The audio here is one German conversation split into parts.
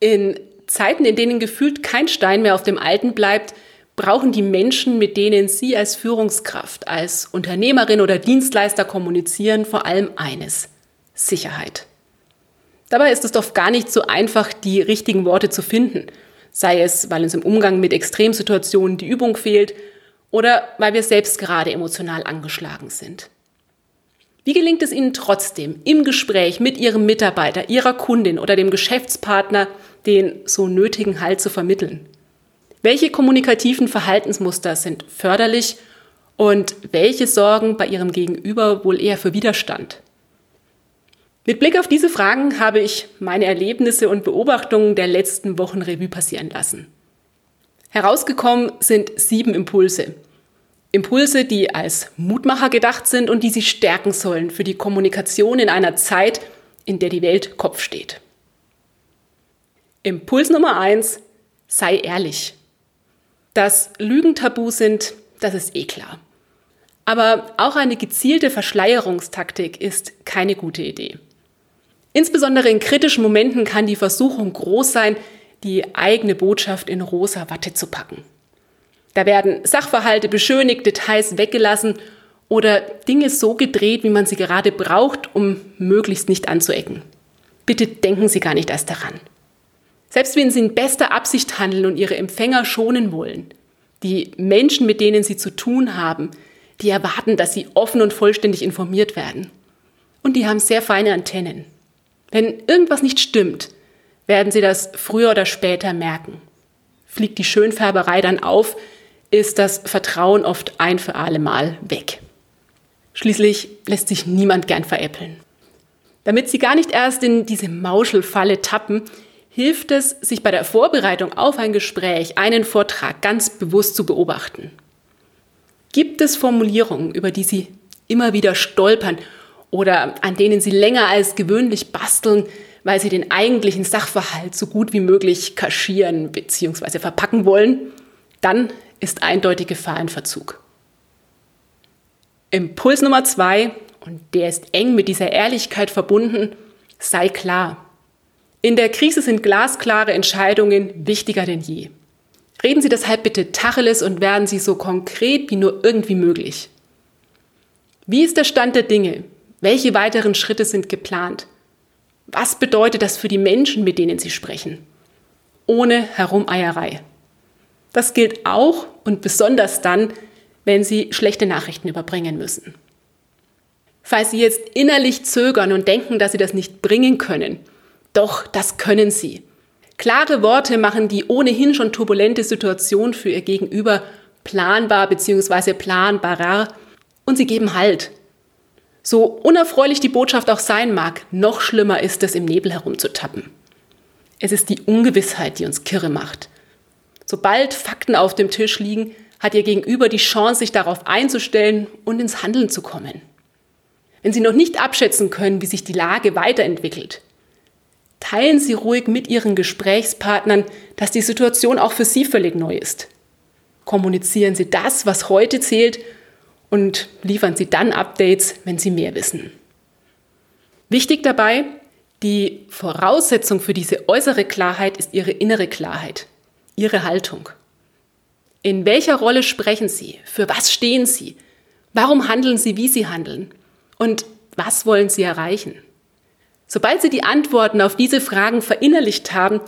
In Zeiten, in denen gefühlt kein Stein mehr auf dem alten bleibt, brauchen die Menschen, mit denen Sie als Führungskraft, als Unternehmerin oder Dienstleister kommunizieren, vor allem eines, Sicherheit. Dabei ist es oft gar nicht so einfach, die richtigen Worte zu finden, sei es, weil uns im Umgang mit Extremsituationen die Übung fehlt oder weil wir selbst gerade emotional angeschlagen sind. Wie gelingt es Ihnen trotzdem, im Gespräch mit Ihrem Mitarbeiter, Ihrer Kundin oder dem Geschäftspartner den so nötigen Halt zu vermitteln? Welche kommunikativen Verhaltensmuster sind förderlich und welche sorgen bei Ihrem Gegenüber wohl eher für Widerstand? Mit Blick auf diese Fragen habe ich meine Erlebnisse und Beobachtungen der letzten Wochen Revue passieren lassen. Herausgekommen sind sieben Impulse, Impulse, die als Mutmacher gedacht sind und die sie stärken sollen für die Kommunikation in einer Zeit, in der die Welt Kopf steht. Impuls Nummer eins: sei ehrlich. Dass Lügen tabu sind, das ist eh klar. Aber auch eine gezielte Verschleierungstaktik ist keine gute Idee. Insbesondere in kritischen Momenten kann die Versuchung groß sein, die eigene Botschaft in rosa Watte zu packen. Da werden Sachverhalte beschönigt, Details weggelassen oder Dinge so gedreht, wie man sie gerade braucht, um möglichst nicht anzuecken. Bitte denken Sie gar nicht erst daran. Selbst wenn Sie in bester Absicht handeln und Ihre Empfänger schonen wollen, die Menschen, mit denen Sie zu tun haben, die erwarten, dass sie offen und vollständig informiert werden. Und die haben sehr feine Antennen. Wenn irgendwas nicht stimmt, werden sie das früher oder später merken. Fliegt die Schönfärberei dann auf, ist das Vertrauen oft ein für alle Mal weg. Schließlich lässt sich niemand gern veräppeln. Damit Sie gar nicht erst in diese Mauschelfalle tappen, hilft es, sich bei der Vorbereitung auf ein Gespräch, einen Vortrag ganz bewusst zu beobachten. Gibt es Formulierungen, über die Sie immer wieder stolpern oder an denen Sie länger als gewöhnlich basteln, weil Sie den eigentlichen Sachverhalt so gut wie möglich kaschieren bzw. verpacken wollen? Dann ist eindeutig Gefahr in Verzug. Impuls Nummer zwei, und der ist eng mit dieser Ehrlichkeit verbunden, sei klar. In der Krise sind glasklare Entscheidungen wichtiger denn je. Reden Sie deshalb bitte Tacheles und werden Sie so konkret wie nur irgendwie möglich. Wie ist der Stand der Dinge? Welche weiteren Schritte sind geplant? Was bedeutet das für die Menschen, mit denen Sie sprechen? Ohne Herumeierei. Das gilt auch und besonders dann, wenn Sie schlechte Nachrichten überbringen müssen. Falls Sie jetzt innerlich zögern und denken, dass Sie das nicht bringen können, doch, das können Sie. Klare Worte machen die ohnehin schon turbulente Situation für Ihr Gegenüber planbar bzw. planbarer und sie geben Halt. So unerfreulich die Botschaft auch sein mag, noch schlimmer ist es, im Nebel herumzutappen. Es ist die Ungewissheit, die uns kirre macht. Sobald Fakten auf dem Tisch liegen, hat Ihr Gegenüber die Chance, sich darauf einzustellen und ins Handeln zu kommen. Wenn Sie noch nicht abschätzen können, wie sich die Lage weiterentwickelt, teilen Sie ruhig mit Ihren Gesprächspartnern, dass die Situation auch für Sie völlig neu ist. Kommunizieren Sie das, was heute zählt und liefern Sie dann Updates, wenn Sie mehr wissen. Wichtig dabei, die Voraussetzung für diese äußere Klarheit ist Ihre innere Klarheit. Ihre Haltung. In welcher Rolle sprechen Sie? Für was stehen Sie? Warum handeln Sie, wie Sie handeln? Und was wollen Sie erreichen? Sobald Sie die Antworten auf diese Fragen verinnerlicht haben,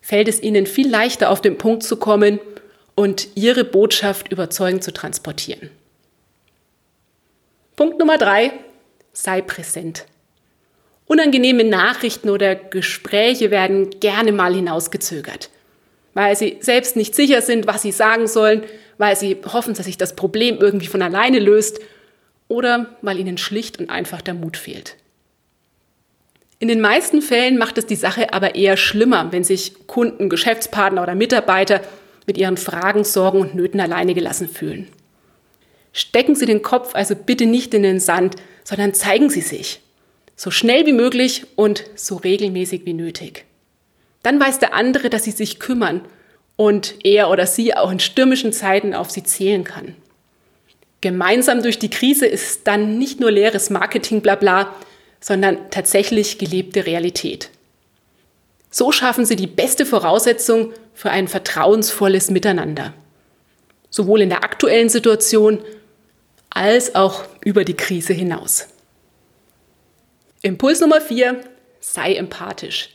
fällt es Ihnen viel leichter auf den Punkt zu kommen und Ihre Botschaft überzeugend zu transportieren. Punkt Nummer drei, sei präsent. Unangenehme Nachrichten oder Gespräche werden gerne mal hinausgezögert weil sie selbst nicht sicher sind, was sie sagen sollen, weil sie hoffen, dass sich das Problem irgendwie von alleine löst oder weil ihnen schlicht und einfach der Mut fehlt. In den meisten Fällen macht es die Sache aber eher schlimmer, wenn sich Kunden, Geschäftspartner oder Mitarbeiter mit ihren Fragen, Sorgen und Nöten alleine gelassen fühlen. Stecken Sie den Kopf also bitte nicht in den Sand, sondern zeigen Sie sich. So schnell wie möglich und so regelmäßig wie nötig. Dann weiß der andere, dass Sie sich kümmern und er oder sie auch in stürmischen Zeiten auf Sie zählen kann. Gemeinsam durch die Krise ist dann nicht nur leeres Marketing blabla, sondern tatsächlich gelebte Realität. So schaffen Sie die beste Voraussetzung für ein vertrauensvolles Miteinander. Sowohl in der aktuellen Situation als auch über die Krise hinaus. Impuls Nummer 4. Sei empathisch.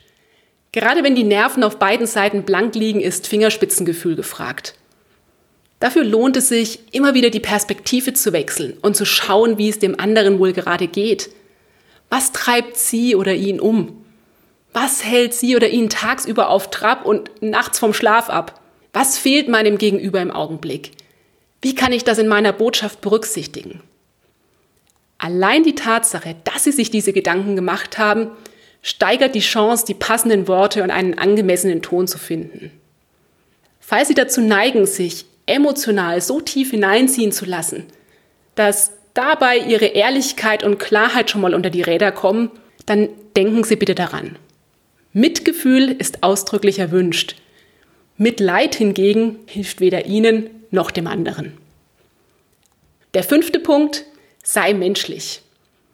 Gerade wenn die Nerven auf beiden Seiten blank liegen, ist Fingerspitzengefühl gefragt. Dafür lohnt es sich, immer wieder die Perspektive zu wechseln und zu schauen, wie es dem anderen wohl gerade geht. Was treibt sie oder ihn um? Was hält sie oder ihn tagsüber auf Trab und nachts vom Schlaf ab? Was fehlt meinem Gegenüber im Augenblick? Wie kann ich das in meiner Botschaft berücksichtigen? Allein die Tatsache, dass Sie sich diese Gedanken gemacht haben, steigert die Chance, die passenden Worte und einen angemessenen Ton zu finden. Falls Sie dazu neigen, sich emotional so tief hineinziehen zu lassen, dass dabei Ihre Ehrlichkeit und Klarheit schon mal unter die Räder kommen, dann denken Sie bitte daran. Mitgefühl ist ausdrücklich erwünscht. Mitleid hingegen hilft weder Ihnen noch dem anderen. Der fünfte Punkt, sei menschlich.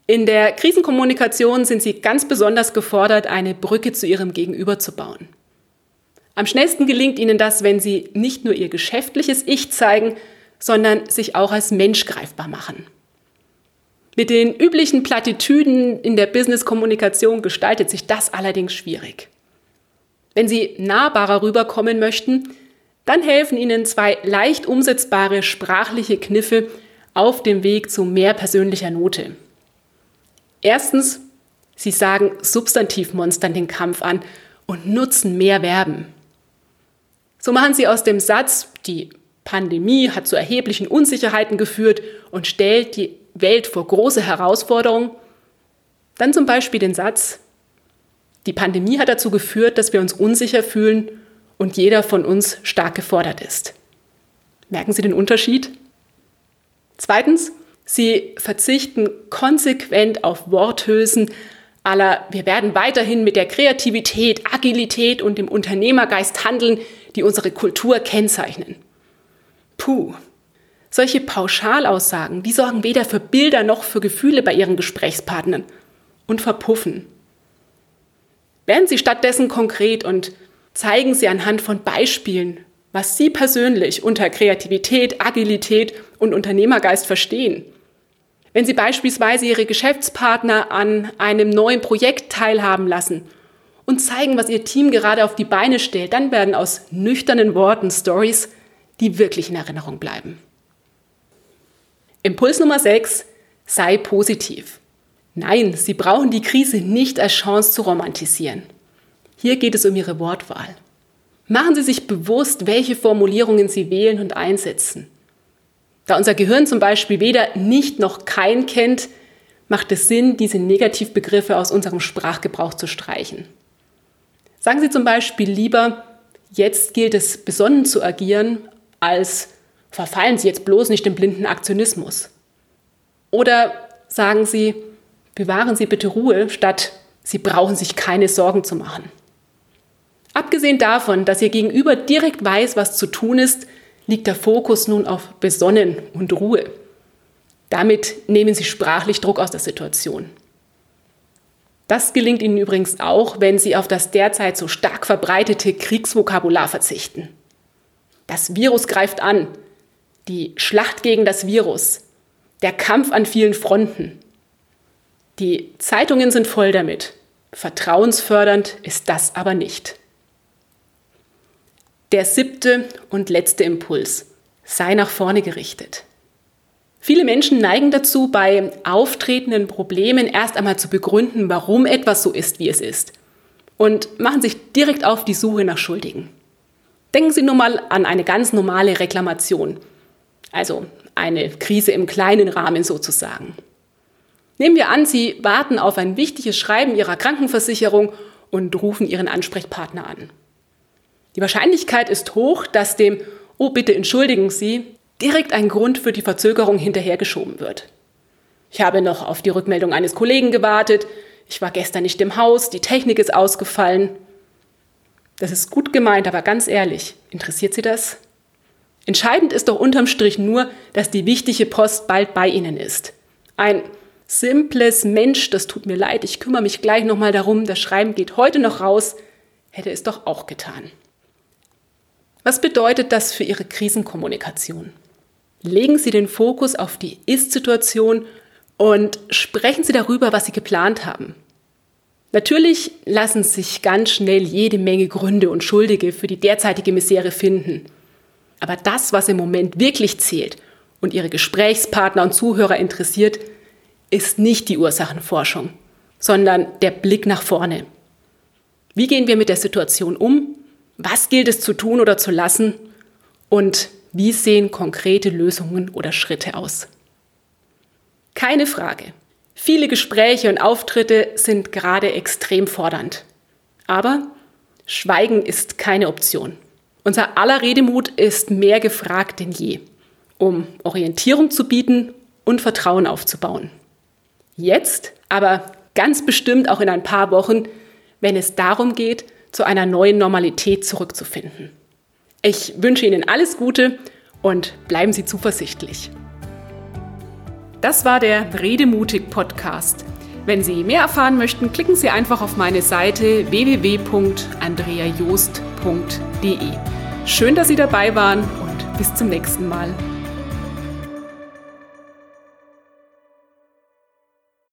In der Krisenkommunikation sind Sie ganz besonders gefordert, eine Brücke zu Ihrem Gegenüber zu bauen. Am schnellsten gelingt Ihnen das, wenn Sie nicht nur Ihr geschäftliches Ich zeigen, sondern sich auch als Mensch greifbar machen. Mit den üblichen Plattitüden in der Business-Kommunikation gestaltet sich das allerdings schwierig. Wenn Sie nahbarer rüberkommen möchten, dann helfen Ihnen zwei leicht umsetzbare sprachliche Kniffe auf dem Weg zu mehr persönlicher Note. Erstens, Sie sagen Substantivmonstern den Kampf an und nutzen mehr Verben. So machen Sie aus dem Satz, die Pandemie hat zu erheblichen Unsicherheiten geführt und stellt die Welt vor große Herausforderungen, dann zum Beispiel den Satz, die Pandemie hat dazu geführt, dass wir uns unsicher fühlen und jeder von uns stark gefordert ist. Merken Sie den Unterschied? Zweitens, Sie verzichten konsequent auf Worthülsen aller, wir werden weiterhin mit der Kreativität, Agilität und dem Unternehmergeist handeln, die unsere Kultur kennzeichnen. Puh. Solche Pauschalaussagen, die sorgen weder für Bilder noch für Gefühle bei Ihren Gesprächspartnern und verpuffen. Werden Sie stattdessen konkret und zeigen Sie anhand von Beispielen, was Sie persönlich unter Kreativität, Agilität und Unternehmergeist verstehen. Wenn Sie beispielsweise Ihre Geschäftspartner an einem neuen Projekt teilhaben lassen und zeigen, was Ihr Team gerade auf die Beine stellt, dann werden aus nüchternen Worten Stories, die wirklich in Erinnerung bleiben. Impuls Nummer 6. Sei positiv. Nein, Sie brauchen die Krise nicht als Chance zu romantisieren. Hier geht es um Ihre Wortwahl. Machen Sie sich bewusst, welche Formulierungen Sie wählen und einsetzen. Da unser Gehirn zum Beispiel weder nicht noch kein kennt, macht es Sinn, diese Negativbegriffe aus unserem Sprachgebrauch zu streichen. Sagen Sie zum Beispiel lieber, jetzt gilt es besonnen zu agieren, als verfallen Sie jetzt bloß nicht im blinden Aktionismus. Oder sagen Sie, bewahren Sie bitte Ruhe, statt Sie brauchen sich keine Sorgen zu machen. Abgesehen davon, dass Ihr Gegenüber direkt weiß, was zu tun ist, liegt der Fokus nun auf Besonnen und Ruhe. Damit nehmen Sie sprachlich Druck aus der Situation. Das gelingt Ihnen übrigens auch, wenn Sie auf das derzeit so stark verbreitete Kriegsvokabular verzichten. Das Virus greift an. Die Schlacht gegen das Virus. Der Kampf an vielen Fronten. Die Zeitungen sind voll damit. Vertrauensfördernd ist das aber nicht. Der siebte und letzte Impuls. Sei nach vorne gerichtet. Viele Menschen neigen dazu, bei auftretenden Problemen erst einmal zu begründen, warum etwas so ist, wie es ist. Und machen sich direkt auf die Suche nach Schuldigen. Denken Sie nur mal an eine ganz normale Reklamation. Also eine Krise im kleinen Rahmen sozusagen. Nehmen wir an, Sie warten auf ein wichtiges Schreiben Ihrer Krankenversicherung und rufen Ihren Ansprechpartner an. Die Wahrscheinlichkeit ist hoch, dass dem Oh bitte entschuldigen Sie direkt ein Grund für die Verzögerung hinterhergeschoben wird. Ich habe noch auf die Rückmeldung eines Kollegen gewartet, ich war gestern nicht im Haus, die Technik ist ausgefallen. Das ist gut gemeint, aber ganz ehrlich, interessiert Sie das? Entscheidend ist doch unterm Strich nur, dass die wichtige Post bald bei Ihnen ist. Ein simples Mensch, das tut mir leid, ich kümmere mich gleich nochmal darum, das Schreiben geht heute noch raus, hätte es doch auch getan. Was bedeutet das für Ihre Krisenkommunikation? Legen Sie den Fokus auf die Ist-Situation und sprechen Sie darüber, was Sie geplant haben. Natürlich lassen sich ganz schnell jede Menge Gründe und Schuldige für die derzeitige Misere finden. Aber das, was im Moment wirklich zählt und Ihre Gesprächspartner und Zuhörer interessiert, ist nicht die Ursachenforschung, sondern der Blick nach vorne. Wie gehen wir mit der Situation um? Was gilt es zu tun oder zu lassen? Und wie sehen konkrete Lösungen oder Schritte aus? Keine Frage. Viele Gespräche und Auftritte sind gerade extrem fordernd. Aber Schweigen ist keine Option. Unser aller Redemut ist mehr gefragt denn je, um Orientierung zu bieten und Vertrauen aufzubauen. Jetzt, aber ganz bestimmt auch in ein paar Wochen, wenn es darum geht, zu einer neuen Normalität zurückzufinden. Ich wünsche Ihnen alles Gute und bleiben Sie zuversichtlich. Das war der Redemutig Podcast. Wenn Sie mehr erfahren möchten, klicken Sie einfach auf meine Seite www.andreajost.de. Schön, dass Sie dabei waren und bis zum nächsten Mal.